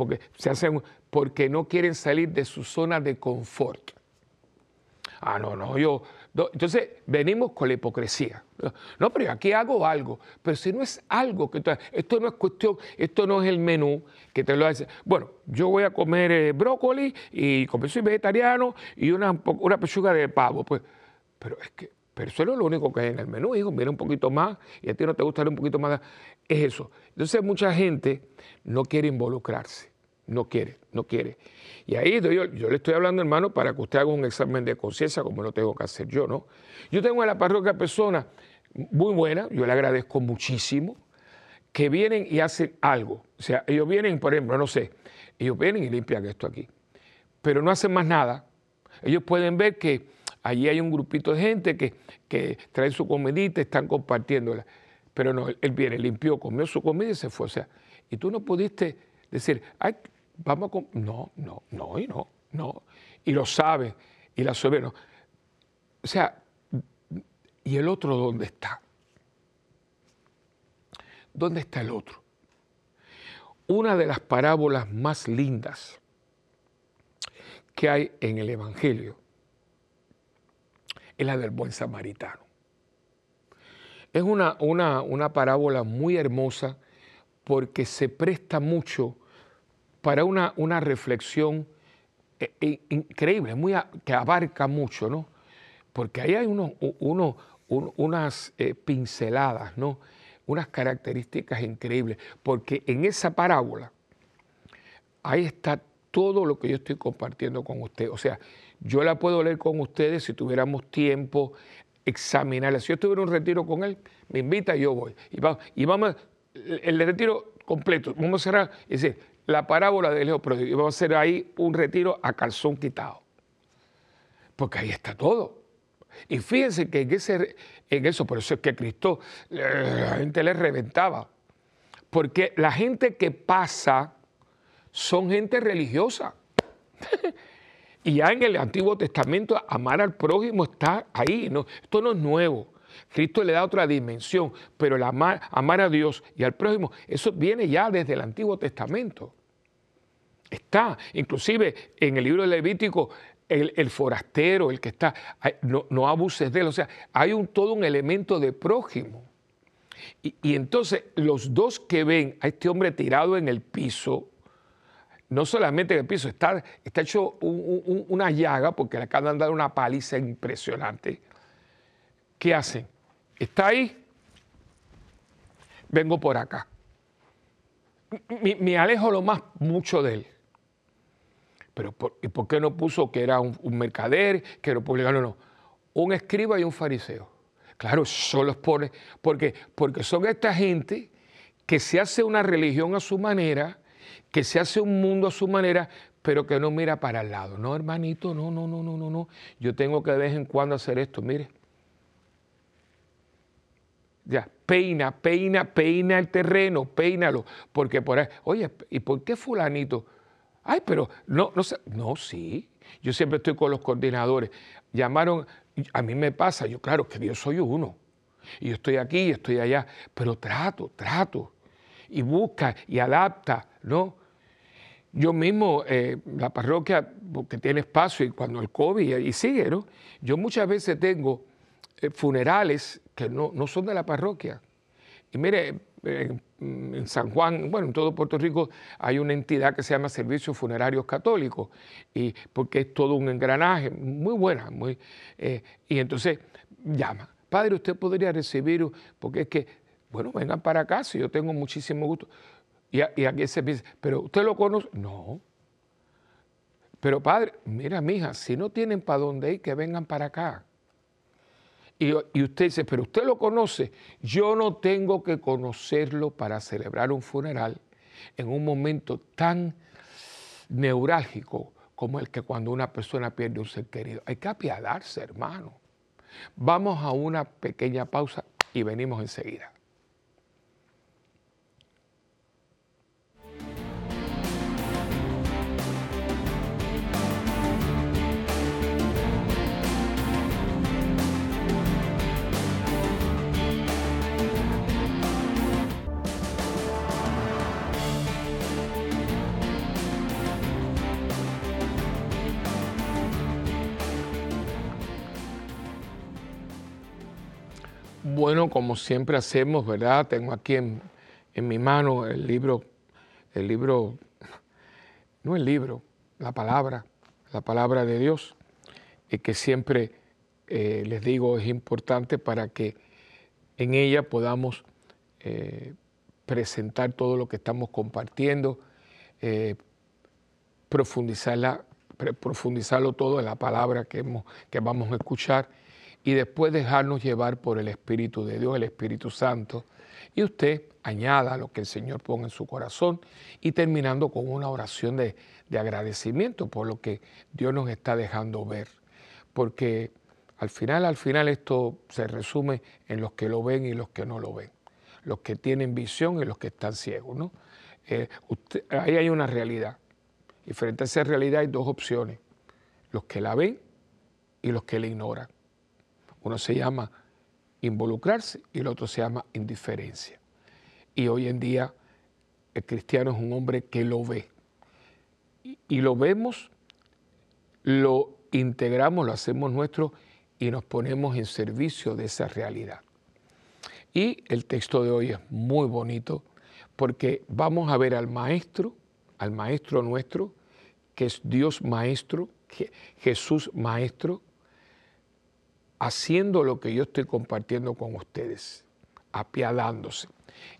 Porque, se hacen, porque no quieren salir de su zona de confort. Ah, no, no, yo. entonces venimos con la hipocresía. No, pero aquí hago algo. Pero si no es algo que. Esto no es cuestión, esto no es el menú que te lo hace. Bueno, yo voy a comer eh, brócoli y como soy vegetariano y una, una pechuga de pavo. Pues, pero es que. Pero eso es lo único que hay en el menú, hijo. Mira un poquito más y a ti no te gustaría un poquito más. Es eso. Entonces, mucha gente no quiere involucrarse no quiere, no quiere. Y ahí yo, yo le estoy hablando, hermano, para que usted haga un examen de conciencia, como lo tengo que hacer yo, ¿no? Yo tengo en la parroquia personas muy buenas, yo le agradezco muchísimo, que vienen y hacen algo. O sea, ellos vienen, por ejemplo, no sé, ellos vienen y limpian esto aquí, pero no hacen más nada. Ellos pueden ver que allí hay un grupito de gente que, que traen su comidita, están compartiéndola. Pero no, él viene, limpió, comió su comida y se fue. O sea, y tú no pudiste decir, ay, vamos a... No, no, no, y no, no. Y lo sabe, y la sabe, no. O sea, ¿y el otro dónde está? ¿Dónde está el otro? Una de las parábolas más lindas que hay en el Evangelio es la del buen samaritano. Es una, una, una parábola muy hermosa porque se presta mucho para una, una reflexión eh, eh, increíble, muy que abarca mucho, ¿no? Porque ahí hay unas eh, pinceladas, ¿no? Unas características increíbles, porque en esa parábola, ahí está todo lo que yo estoy compartiendo con ustedes. O sea, yo la puedo leer con ustedes si tuviéramos tiempo, examinarla. Si yo estuviera en un retiro con él, me invita y yo voy. Y vamos, y vamos el retiro completo, vamos a cerrar decir, la parábola del Hijo y vamos a hacer ahí un retiro a calzón quitado. Porque ahí está todo. Y fíjense que en, en eso, por eso es que Cristo, la gente le reventaba. Porque la gente que pasa son gente religiosa. y ya en el Antiguo Testamento amar al prójimo está ahí. No, esto no es nuevo. Cristo le da otra dimensión, pero el amar, a Dios y al prójimo, eso viene ya desde el Antiguo Testamento. Está, inclusive en el libro de Levítico, el, forastero, el que está, no, abuses de él, o sea, hay todo un elemento de prójimo. Y, entonces los dos que ven a este hombre tirado en el piso, no solamente en el piso, está, está hecho una llaga porque le acaban de dar una paliza impresionante. ¿Qué hacen? Está ahí, vengo por acá. Me, alejo lo más mucho de él. Pero por, ¿y por qué no puso que era un, mercader, que era publicano? No, un escriba y un fariseo. Claro, solo por, porque, porque son esta gente que se hace una religión a su manera, que se hace un mundo a su manera, pero que no mira para el lado. No, hermanito, no, no, no, no, no, no. Yo tengo que de vez en cuando hacer esto, mire. Ya, peina, peina, peina el terreno, peínalo. Porque por ahí, oye, ¿y por qué fulanito? Ay, pero no, no sé. No, sí. Yo siempre estoy con los coordinadores. Llamaron, a mí me pasa, yo claro que yo soy uno. y yo estoy aquí y estoy allá, pero trato, trato, y busca y adapta, ¿no? Yo mismo, eh, la parroquia, porque tiene espacio y cuando el COVID y, sigue, ¿no? Yo muchas veces tengo funerales que no, no son de la parroquia. Y mire, en San Juan, bueno, en todo Puerto Rico hay una entidad que se llama Servicios Funerarios Católicos, y porque es todo un engranaje, muy buena, muy, eh, y entonces llama, padre, usted podría recibir, porque es que, bueno, vengan para acá, si yo tengo muchísimo gusto. Y, aquí se dice, pero usted lo conoce, no. Pero padre, mira, mija, si no tienen para dónde ir, que vengan para acá. Y, usted dice, pero usted lo conoce. Yo no tengo que conocerlo para celebrar un funeral en un momento tan neurálgico como el que cuando una persona pierde un ser querido. Hay que apiadarse, hermano. Vamos a una pequeña pausa y venimos enseguida. Bueno, como siempre hacemos, ¿verdad? Tengo aquí en, mi mano el libro, el libro, no el libro, la palabra, la palabra de Dios, y que siempre eh, les digo es importante para que en ella podamos eh, presentar todo lo que estamos compartiendo, eh, profundizarla, profundizarlo todo en la palabra que, que vamos a escuchar y después dejarnos llevar por el Espíritu de Dios, el Espíritu Santo, y usted añada lo que el Señor ponga en su corazón y terminando con una oración de, agradecimiento por lo que Dios nos está dejando ver. Porque al final, al final esto se resume en los que lo ven y los que no lo ven, los que tienen visión y los que están ciegos. ¿no? Eh, ahí hay una realidad. Y frente a esa realidad hay dos opciones, los que la ven y los que la ignoran. Uno se llama involucrarse y el otro se llama indiferencia. Y hoy en día el cristiano es un hombre que lo ve. Y, lo vemos, lo integramos, lo hacemos nuestro y nos ponemos en servicio de esa realidad. Y el texto de hoy es muy bonito porque vamos a ver al Maestro, al Maestro nuestro, que es Dios Maestro, Jesús Maestro, haciendo lo que yo estoy compartiendo con ustedes, apiadándose.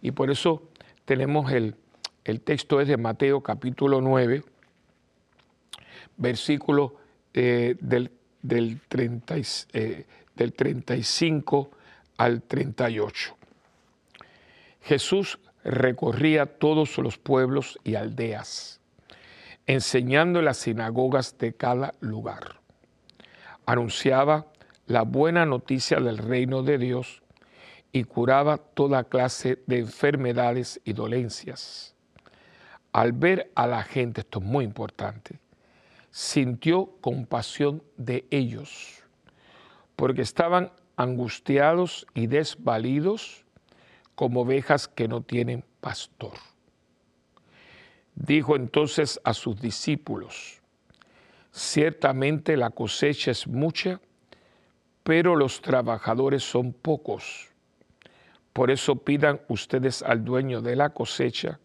Y por eso tenemos el, texto es de Mateo capítulo 9, versículo eh, del, del, eh, del 35 al 38. Jesús recorría todos los pueblos y aldeas, enseñando en las sinagogas de cada lugar. Anunciaba la buena noticia del reino de Dios y curaba toda clase de enfermedades y dolencias. Al ver a la gente, esto es muy importante, sintió compasión de ellos, porque estaban angustiados y desvalidos como ovejas que no tienen pastor. Dijo entonces a sus discípulos, ciertamente la cosecha es mucha, pero los trabajadores son pocos. Por eso pidan ustedes al dueño de la cosecha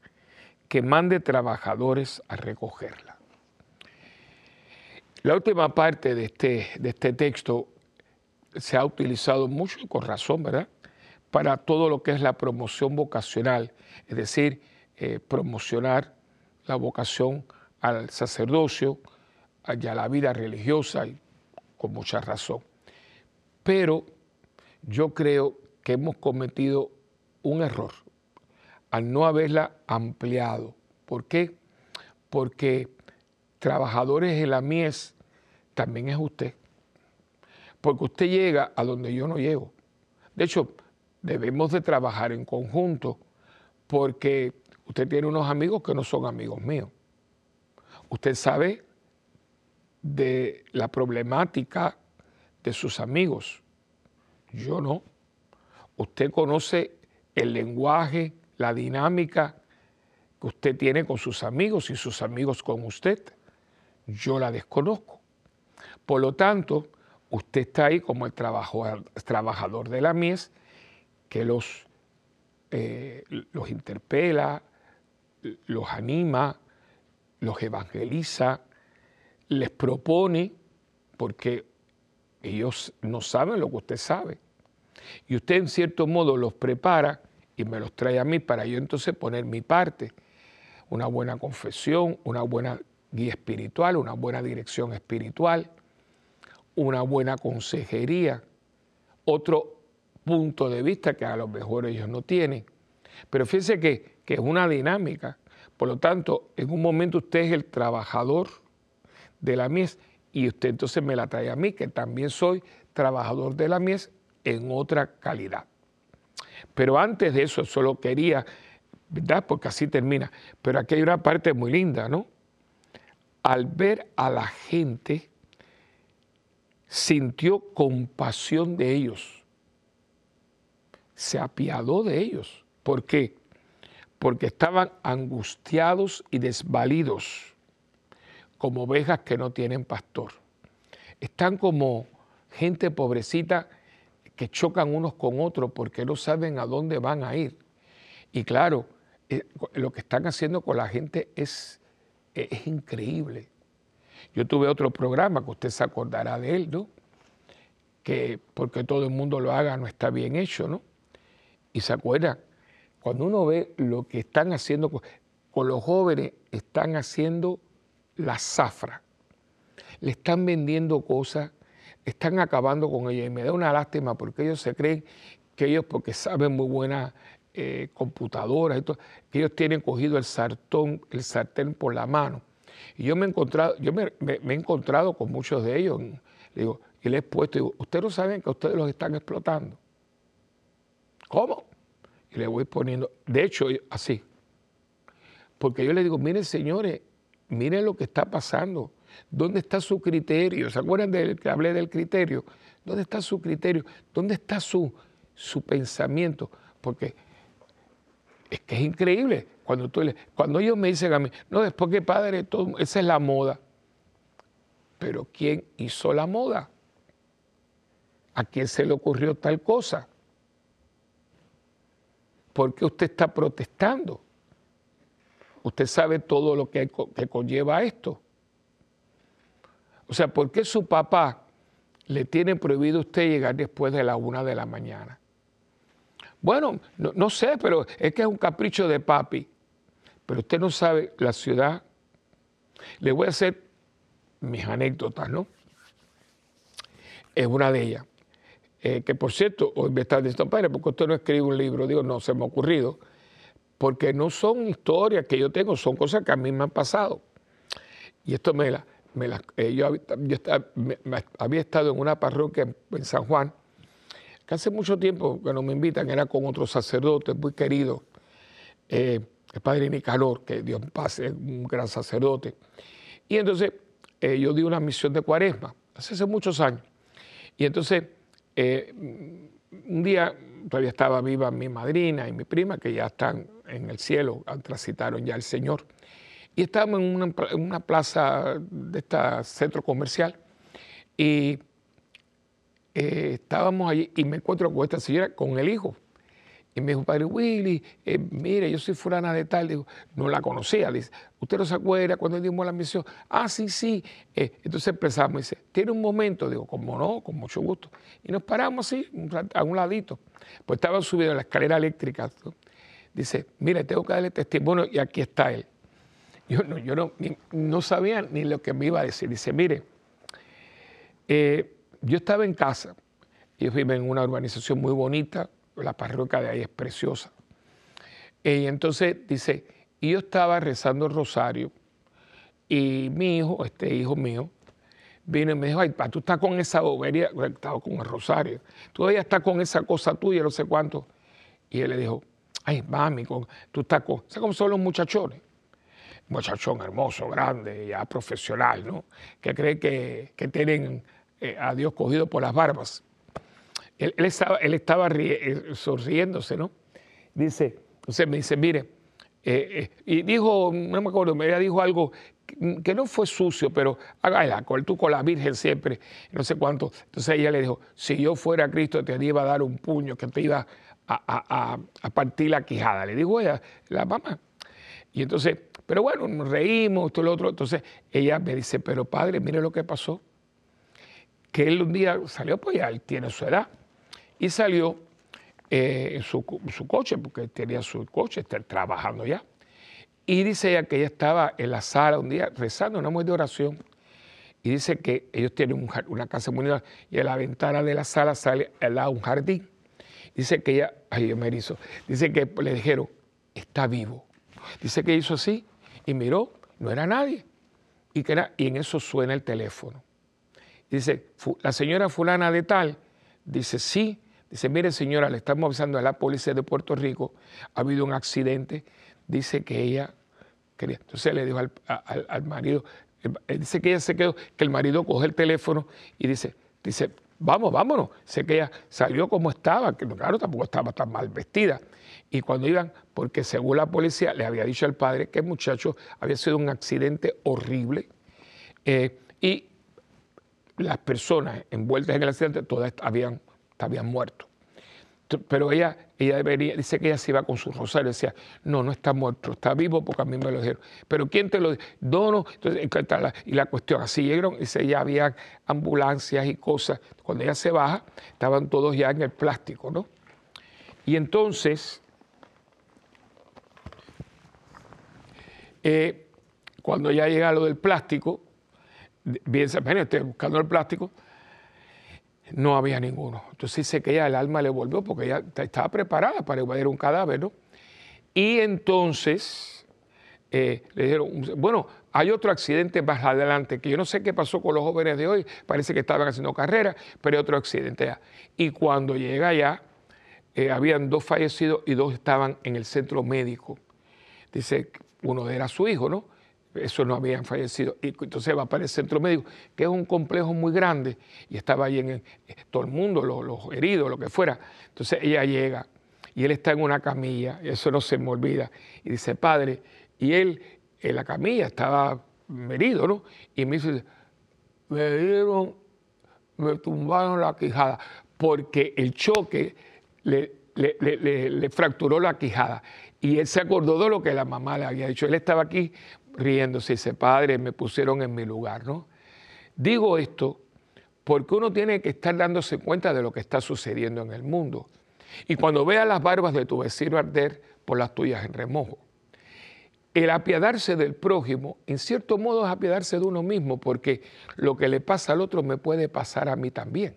que mande trabajadores a recogerla. La última parte de este, de este texto se ha utilizado mucho y con razón, ¿verdad? Para todo lo que es la promoción vocacional, es decir, eh, promocionar la vocación al sacerdocio a la vida religiosa, con mucha razón. Pero yo creo que hemos cometido un error al no haberla ampliado. ¿Por qué? Porque trabajadores en la mies también es usted. Porque usted llega a donde yo no llego. De hecho, debemos de trabajar en conjunto porque usted tiene unos amigos que no son amigos míos. Usted sabe de la problemática de sus amigos. Yo no. usted conoce el lenguaje, la dinámica que usted tiene con sus amigos y sus amigos con usted. Yo la desconozco. Por lo tanto, usted está ahí como el trabajador de la mies que los, eh, los interpela, los anima, los evangeliza, les propone, porque ellos no saben lo que usted sabe. Y usted en cierto modo los prepara y me los trae a mí para yo entonces poner mi parte. Una buena confesión, una buena guía espiritual, una buena dirección espiritual, una buena consejería, otro punto de vista que a lo mejor ellos no tienen. Pero fíjense que, que es una dinámica. Por lo tanto, en un momento usted es el trabajador de la mies y usted entonces me la trae a mí, que también soy trabajador de la mies en otra calidad. Pero antes de eso, solo quería, ¿verdad? Porque así termina. Pero aquí hay una parte muy linda, ¿no? Al ver a la gente, sintió compasión de ellos. Se apiadó de ellos. ¿Por qué? Porque estaban angustiados y desvalidos, como ovejas que no tienen pastor. Están como gente pobrecita que chocan unos con otros porque no saben a dónde van a ir. Y claro, eh, lo que están haciendo con la gente es, es increíble. Yo tuve otro programa que usted se acordará de él, ¿no? Que porque todo el mundo lo haga no está bien hecho, ¿no? Y se acuerda, cuando uno ve lo que están haciendo con, con los jóvenes, están haciendo la zafra. Le están vendiendo cosas están acabando con ella y me da una lástima porque ellos se creen que ellos, porque saben muy buena eh, computadoras, que ellos tienen cogido el sartón, el sartén por la mano. Y yo me he encontrado, yo me, he encontrado con muchos de ellos, digo, y les he puesto, digo, ustedes no saben que ustedes los están explotando. ¿Cómo? Y le voy poniendo, de hecho, así. Porque yo les digo, miren señores, miren lo que está pasando. ¿Dónde está su criterio? ¿Se acuerdan del que hablé del criterio? ¿Dónde está su criterio? ¿Dónde está su, su pensamiento? Porque es que es increíble. Cuando, tú, cuando ellos me dicen a mí, no, después que padre, todo, esa es la moda. Pero ¿quién hizo la moda? ¿A quién se le ocurrió tal cosa? ¿Por qué usted está protestando? Usted sabe todo lo que, que conlleva esto. O sea, ¿por qué su papá le tiene prohibido a usted llegar después de la una de la mañana? Bueno, no, sé, pero es que es un capricho de papi. Pero usted no sabe la ciudad. Le voy a hacer mis anécdotas, ¿no? Es una de ellas. Eh, que por cierto, hoy me está diciendo, padre, porque usted no escribe un libro? Digo, no, se me ha ocurrido. Porque no son historias que yo tengo, son cosas que a mí me han pasado. Y esto me la, eh, yo, había estado en una parroquia en, San Juan, que hace mucho tiempo que no me invitan, era con otro sacerdote muy querido, eh, el padre Nicanor, que Dios pase, un gran sacerdote. Y entonces eh, yo di una misión de cuaresma, hace, hace muchos años. Y entonces un día todavía estaba viva mi madrina y mi prima, que ya están en el cielo, transitaron ya el Señor. Y estábamos en una, plaza de este centro comercial y eh, estábamos allí y me encuentro con esta señora, con el hijo. Y me dijo, padre Willy, eh, mire, yo soy fulana de tal. Digo, no la conocía. Dice, ¿usted no se acuerda cuando dimos la misión? Ah, sí, sí. Eh, entonces empezamos. Dice, ¿tiene un momento? Digo, como no, con mucho gusto. Y nos paramos así, a un ladito. Pues estaba subido a la escalera eléctrica. Dice, mire, tengo que darle testimonio y aquí está él. Yo no, yo no, no sabía ni lo que me iba a decir. Dice, mire, eh, yo estaba en casa, yo vivo en una urbanización muy bonita, la parroquia de ahí es preciosa. Y entonces dice, y yo estaba rezando el rosario y mi hijo, este hijo mío, vino y me dijo, ay, pa, tú estás con esa bobería, estaba con el rosario, todavía estás con esa cosa tuya, no sé cuánto. Y él le dijo, ay, mami, tú estás con, ¿sabes cómo son los muchachones? muchachón hermoso, grande, ya profesional, ¿no? Que cree que, tienen eh, a Dios cogido por las barbas. él, estaba, él estaba eh, sonriéndose, ¿no? Dice, entonces me dice, mire, eh", y dijo, no me acuerdo, ella dijo algo que, no fue sucio, pero hágala, tú con la Virgen siempre, no sé cuánto. Entonces ella le dijo, si yo fuera Cristo te iba a dar un puño que te iba a, a partir la quijada. Le dijo ella, la mamá. Y entonces, pero bueno, nos reímos, esto y lo otro. Entonces ella me dice, pero padre, mire lo que pasó. Que él un día salió, pues ya él tiene su edad, y salió eh, en su, coche, porque tenía su coche, está trabajando ya. Y dice ella que ella estaba en la sala un día rezando una de oración. Y dice que ellos tienen una casa muy y en la ventana de la sala sale al lado un jardín. Dice que ella, ay, yo me erizo, dice que le dijeron, está vivo. Dice que hizo así y miró, no era nadie. Y, que era, y en eso suena el teléfono. Dice, la señora fulana de tal, dice, sí. Dice, mire señora, le estamos avisando a la policía de Puerto Rico, ha habido un accidente. Dice que ella quería. Entonces le dijo al, marido, dice que ella se quedó, que el marido coge el teléfono y dice, dice, vamos, vámonos. Sé que ella salió como estaba, que claro, tampoco estaba tan mal vestida. Y cuando iban, porque según la policía le había dicho al padre que el muchacho había sido un accidente horrible eh, y las personas envueltas en el accidente todas habían, habían muerto. Pero ella, ella debería, dice que ella se iba con su rosario, decía, no, no está muerto, está vivo porque a mí me lo dijeron. Pero ¿quién te lo dijo? No, no. Entonces, y la cuestión, así llegaron, dice, ya había ambulancias y cosas. Cuando ella se baja, estaban todos ya en el plástico, ¿no? Y entonces, Eh, cuando ya llega lo del plástico, bien, estoy buscando el plástico, no había ninguno. Entonces dice que ya el alma le volvió porque ya estaba preparada para evadir un cadáver, ¿no? Y entonces eh, le dijeron, bueno, hay otro accidente más adelante, que yo no sé qué pasó con los jóvenes de hoy, parece que estaban haciendo carrera, pero hay otro accidente ya. Y cuando llega allá, eh, habían dos fallecidos y dos estaban en el centro médico. Dice, uno era su hijo, ¿no? Eso no habían fallecido. Y entonces va para el centro médico, que es un complejo muy grande, y estaba ahí en todo el mundo, los, heridos, lo que fuera. Entonces ella llega y él está en una camilla, eso no se me olvida, y dice, padre, y él en la camilla estaba herido, ¿no? Y me dice, me dieron, me tumbaron la quijada, porque el choque le, le fracturó la quijada. Y él se acordó de lo que la mamá le había dicho. Él estaba aquí riéndose y dice, padre, me pusieron en mi lugar, ¿no? Digo esto porque uno tiene que estar dándose cuenta de lo que está sucediendo en el mundo. Y cuando vea las barbas de tu vecino arder, por las tuyas en remojo. El apiadarse del prójimo, en cierto modo, es apiadarse de uno mismo, porque lo que le pasa al otro me puede pasar a mí también.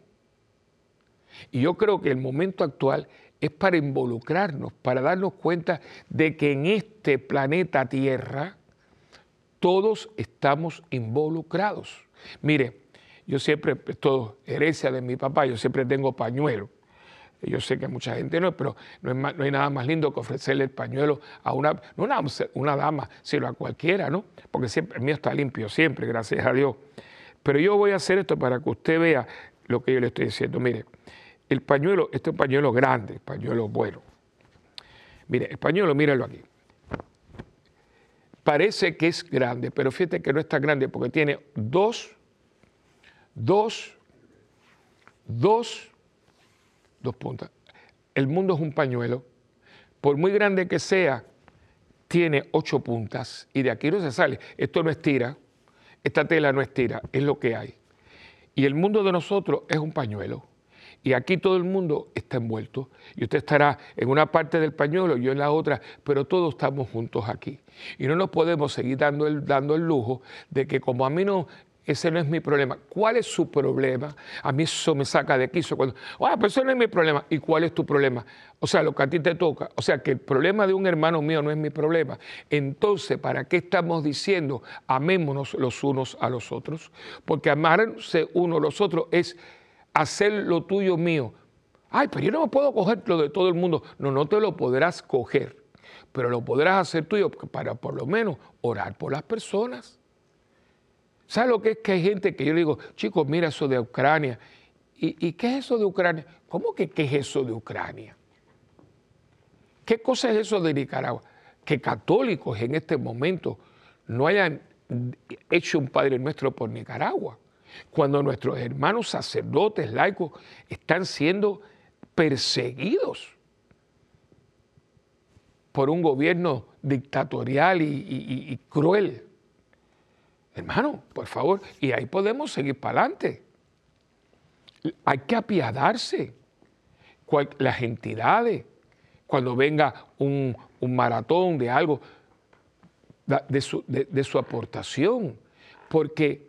Y yo creo que el momento actual es para involucrarnos, para darnos cuenta de que en este planeta Tierra todos estamos involucrados. Mire, yo siempre, todo herencia de mi papá, yo siempre tengo pañuelo. Yo sé que mucha gente no, pero no, hay nada más lindo que ofrecerle el pañuelo a una, no una, una dama, sino a cualquiera, ¿no? Porque siempre, el mío está limpio, siempre, gracias a Dios. Pero yo voy a hacer esto para que usted vea lo que yo le estoy diciendo. Mire, el pañuelo, este es un pañuelo grande, pañuelo bueno. Mire, el pañuelo, míralo aquí. Parece que es grande, pero fíjate que no es tan grande porque tiene dos, dos, dos, dos puntas. El mundo es un pañuelo. Por muy grande que sea, tiene ocho puntas y de aquí no se sale. Esto no estira, esta tela no estira, es lo que hay. Y el mundo de nosotros es un pañuelo. Y aquí todo el mundo está envuelto. Y usted estará en una parte del pañuelo, yo en la otra, pero todos estamos juntos aquí. Y no nos podemos seguir dando el, dando el lujo de que como a mí no, ese no es mi problema. ¿Cuál es su problema? A mí eso me saca de quiso. Cuando, ah, pero eso no es mi problema. ¿Y cuál es tu problema? O sea, lo que a ti te toca. O sea, que el problema de un hermano mío no es mi problema. Entonces, ¿para qué estamos diciendo amémonos los unos a los otros? Porque amarse uno a los otros es hacer lo tuyo mío. Ay, pero yo no me puedo coger lo de todo el mundo. No, no te lo podrás coger, pero lo podrás hacer tuyo para por lo menos orar por las personas. ¿Sabes lo que es que hay gente que yo digo, chicos, mira eso de Ucrania? ¿y, qué es eso de Ucrania? ¿Cómo que qué es eso de Ucrania? ¿Qué cosa es eso de Nicaragua? Que católicos en este momento no hayan hecho un Padre Nuestro por Nicaragua, cuando nuestros hermanos sacerdotes laicos están siendo perseguidos por un gobierno dictatorial y, cruel. Hermano, por favor, y ahí podemos seguir para adelante. Hay que apiadarse. Las entidades, cuando venga un, maratón de algo, de su, aportación, porque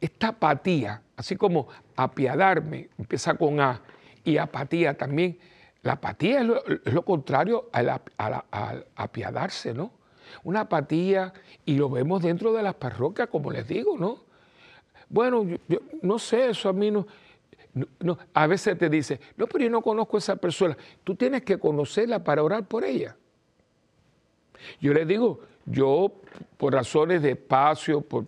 esta apatía, así como apiadarme, empieza con A, y apatía también, la apatía es lo, contrario a, la, apiadarse, ¿no? Una apatía, y lo vemos dentro de las parroquias, como les digo, ¿no? Bueno, yo, no sé, eso a mí no, no, A veces te dice, no, pero yo no conozco a esa persona. Tú tienes que conocerla para orar por ella. Yo les digo, yo, por razones de espacio, por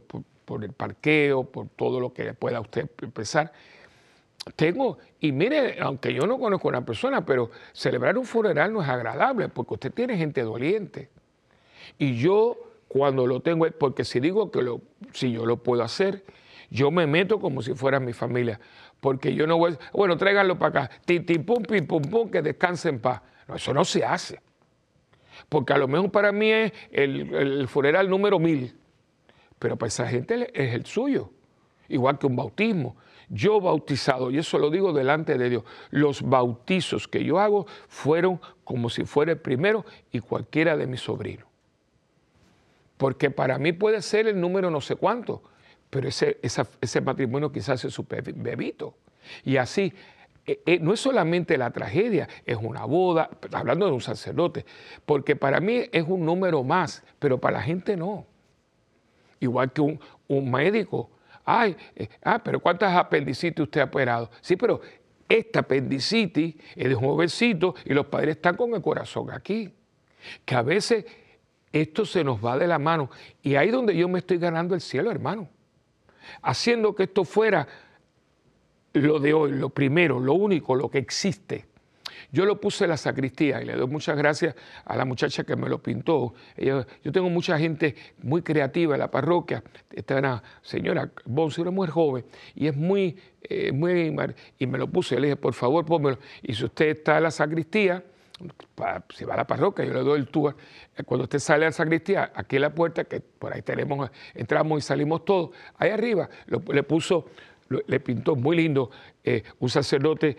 el parqueo, por todo lo que pueda usted pensar, tengo, y mire, aunque yo no conozco a una persona, pero celebrar un funeral no es agradable porque usted tiene gente doliente. Y yo cuando lo tengo, porque si digo que lo, si yo lo puedo hacer, yo me meto como si fuera mi familia, porque yo no voy, bueno, tráiganlo para acá, titi pum, pim, pum, pum, que descansen en paz. No, eso no se hace. Porque a lo mejor para mí es el, el funeral número mil, pero para esa gente es el suyo, igual que un bautismo yo bautizado, y eso lo digo delante de Dios, los bautizos que yo hago fueron como si fuera el primero y cualquiera de mis sobrinos. Porque para mí puede ser el número no sé cuánto, pero ese, ese matrimonio quizás es su bebito. Y así, eh, eh, no es solamente la tragedia, es una boda, hablando de un sacerdote, porque para mí es un número más, pero para la gente no. Igual que un, un médico ay, eh, ah, pero ¿cuántas apendicitis usted ha operado? Sí, pero esta apendicitis es de un jovencito y los padres están con el corazón aquí. Que a veces esto se nos va de la mano. Y ahí donde yo me estoy ganando el cielo, hermano. Haciendo que esto fuera lo de hoy, lo primero, lo único, lo que existe. Yo lo puse en la sacristía y le doy muchas gracias a la muchacha que me lo pintó. yo tengo mucha gente muy creativa en la parroquia. Esta una señora, vos una mujer joven, y es muy, eh, muy, y me lo puse, le dije, por favor, pónmelo. Y si usted está en la sacristía, si va a la parroquia, yo le doy el tour. Eh, cuando usted sale a la sacristía, aquí en la puerta, que por ahí tenemos, entramos y salimos todos, ahí arriba le puso, le pintó muy lindo eh, un sacerdote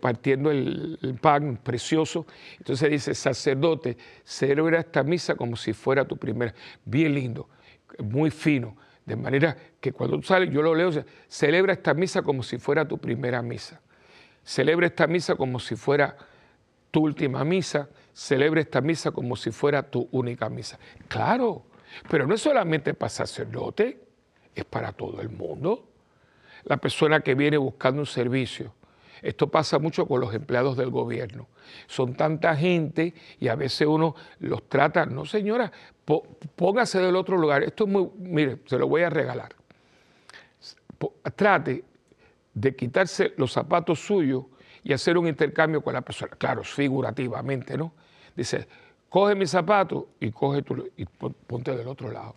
partiendo el, pan precioso. Entonces dice, sacerdote, celebra esta misa como si fuera tu primera. Bien lindo, muy fino. De manera que cuando tú sales, yo lo leo, celebra esta misa como si fuera tu primera misa. Celebra esta misa como si fuera tu última misa. Celebra esta misa como si fuera tu única misa. Claro, pero no es solamente para sacerdote, es para todo el mundo. La persona que viene buscando un servicio, esto pasa mucho con los empleados del gobierno. Son tanta gente y a veces uno los trata, no señora, póngase del otro lugar. Esto es muy, mire, se lo voy a regalar. Trate de quitarse los zapatos suyos y hacer un intercambio con la persona. Claro, figurativamente, ¿no? Dice, coge mis zapatos y coge tu, y ponte del otro lado.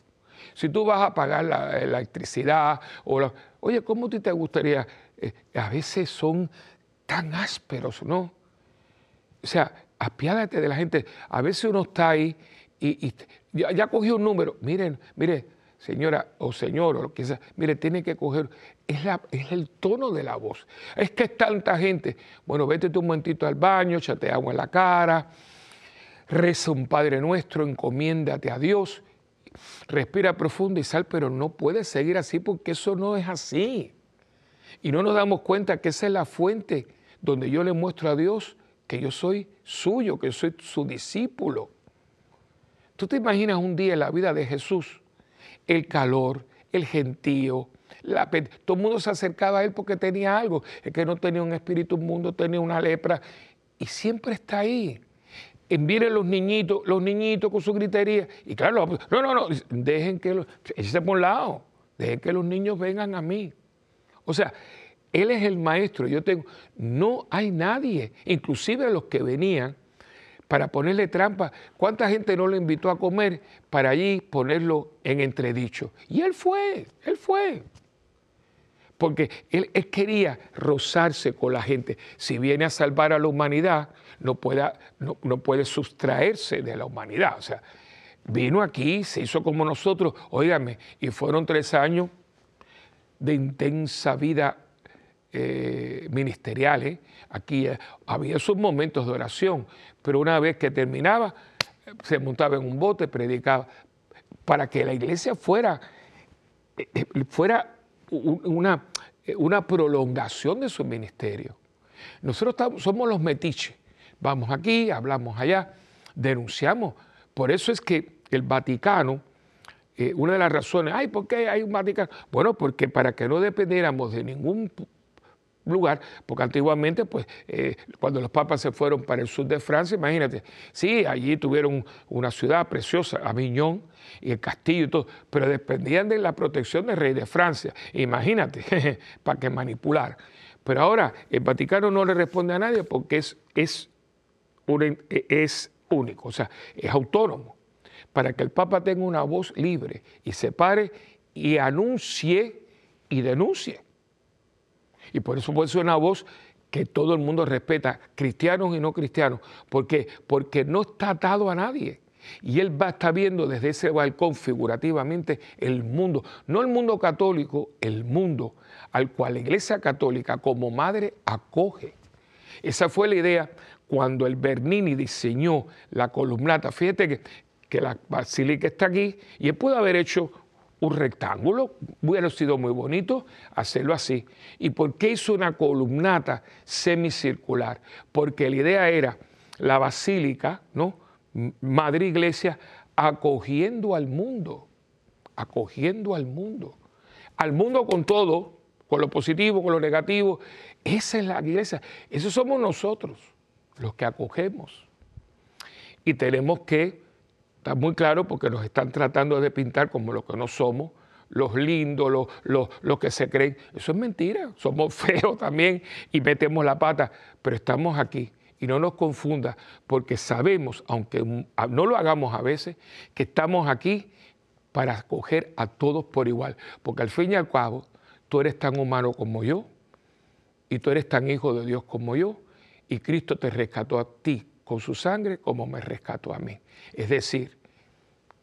Si tú vas a pagar la electricidad o oye, ¿cómo te gustaría? Eh, a veces son tan ásperos, ¿no? O sea, apiádate de la gente. A veces uno está ahí y, ya, cogió un número. Miren, mire, señora o señor o lo que mire, tiene que coger, es, la, es el tono de la voz. Es que es tanta gente. Bueno, vete un momentito al baño, échate agua en la cara, reza un Padre Nuestro, encomiéndate a Dios, respira profundo y sal, pero no puedes seguir así porque eso no es así. Y no nos damos cuenta que esa es la fuente donde yo le muestro a Dios que yo soy suyo, que soy su discípulo. ¿Tú te imaginas un día en la vida de Jesús el calor, el gentío, todo el mundo se acercaba a él porque tenía algo, es que no tenía un espíritu inmundo, tenía una lepra, y siempre está ahí. Vienen los niñitos, los niñitos con su gritería, y claro, no, no, no, dejen que los, por un lado, dejen que los niños vengan a mí. O sea, Él es el maestro, yo tengo, no hay nadie, inclusive los que venían para ponerle trampa. ¿Cuánta gente no lo invitó a comer para allí ponerlo en entredicho? Y él fue, él fue. Porque él, quería rozarse con la gente. Si viene a salvar a la humanidad, no, pueda, no, no puede sustraerse de la humanidad. O sea, vino aquí, se hizo como nosotros, óigame, y fueron tres años de intensa vida eh, ministeriales. Aquí eh, había sus momentos de oración, pero una vez que terminaba, se montaba en un bote, predicaba, para que la iglesia fuera, eh, fuera una, una prolongación de su ministerio. Nosotros somos los metiches. Vamos aquí, hablamos allá, denunciamos. Por eso es que el Vaticano, una de las razones, ay, ¿por qué hay un Vaticano? Bueno, porque para que no dependiéramos de ningún lugar, porque antiguamente, pues, eh, cuando los papas se fueron para el sur de Francia, imagínate, sí, allí tuvieron una ciudad preciosa, Aviñón, y el castillo y todo, pero dependían de la protección del rey de Francia, imagínate, para que manipular. Pero ahora el Vaticano no le responde a nadie porque es, es, es único, o sea, es autónomo, para que el Papa tenga una voz libre y se pare y anuncie y denuncie. Y por eso puede ser una voz que todo el mundo respeta, cristianos y no cristianos. ¿Por qué? Porque no está atado a nadie. Y él va a estar viendo desde ese balcón figurativamente el mundo, no el mundo católico, el mundo al cual la Iglesia Católica como madre acoge. Esa fue la idea cuando el Bernini diseñó la columnata. Fíjate que, que la basílica está aquí y él pudo haber hecho un rectángulo, hubiera sido muy bonito hacerlo así. ¿Y por qué hizo una columnata semicircular? Porque la idea era la basílica, ¿no? Madre Iglesia, acogiendo al mundo, acogiendo al mundo, al mundo con todo, con lo positivo, con lo negativo. Esa es la iglesia, esos somos nosotros, los que acogemos. Y tenemos que Está muy claro porque nos están tratando de pintar como lo que no somos, los lindos, los, que se creen. Eso es mentira, somos feos también y metemos la pata, pero estamos aquí. Y no nos confunda, porque sabemos, aunque no lo hagamos a veces, que estamos aquí para acoger a todos por igual. Porque al fin y al cabo, tú eres tan humano como yo, y tú eres tan hijo de Dios como yo, y Cristo te rescató a ti con su sangre como me rescató a mí. Es decir,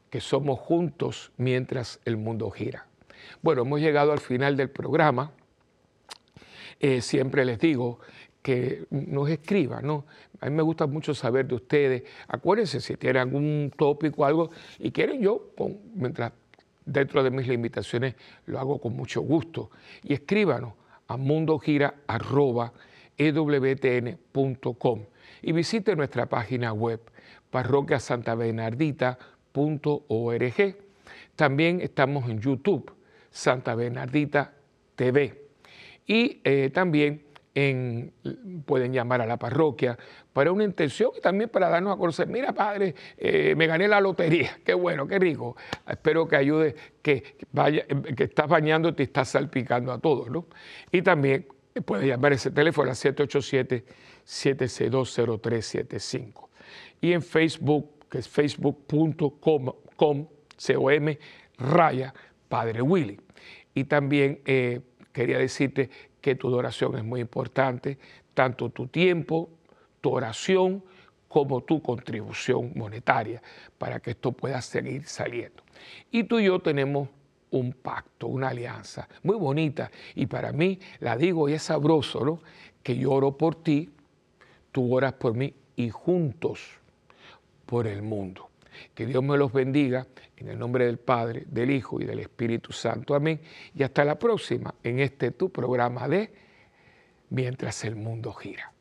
que somos juntos mientras el mundo gira. Bueno, hemos llegado al final del programa. Eh, siempre les digo que nos escriban, ¿no? A mí me gusta mucho saber de ustedes. Acuérdense si tienen algún tópico o algo y quieren yo, mientras dentro de mis limitaciones, lo hago con mucho gusto. Y escríbanos a mundogira.ewtn.com y visite nuestra página web Parroquia Santa Bernardita.org. También estamos en YouTube, Santa Bernardita TV. Y eh, también en, pueden llamar a la parroquia para una intención y también para darnos a conocer, mira padre, eh, me gané la lotería, qué bueno, qué rico, espero que ayude, que, vaya, que estás bañando y te estás salpicando a todos, ¿no? Y también puede llamar ese teléfono a 787-7620375. Y en Facebook, que es facebook.com, com, raya, Padre Willy. Y también eh, quería decirte que tu oración es muy importante, tanto tu tiempo, tu oración, como tu contribución monetaria, para que esto pueda seguir saliendo. Y tú y yo tenemos un pacto, una alianza muy bonita. Y para mí, la digo y es sabroso, ¿no? Que yo oro por ti, tú oras por mí y juntos por el mundo. Que Dios me los bendiga en el nombre del Padre, del Hijo y del Espíritu Santo. Amén. Y hasta la próxima en este tu programa de Mientras el mundo gira.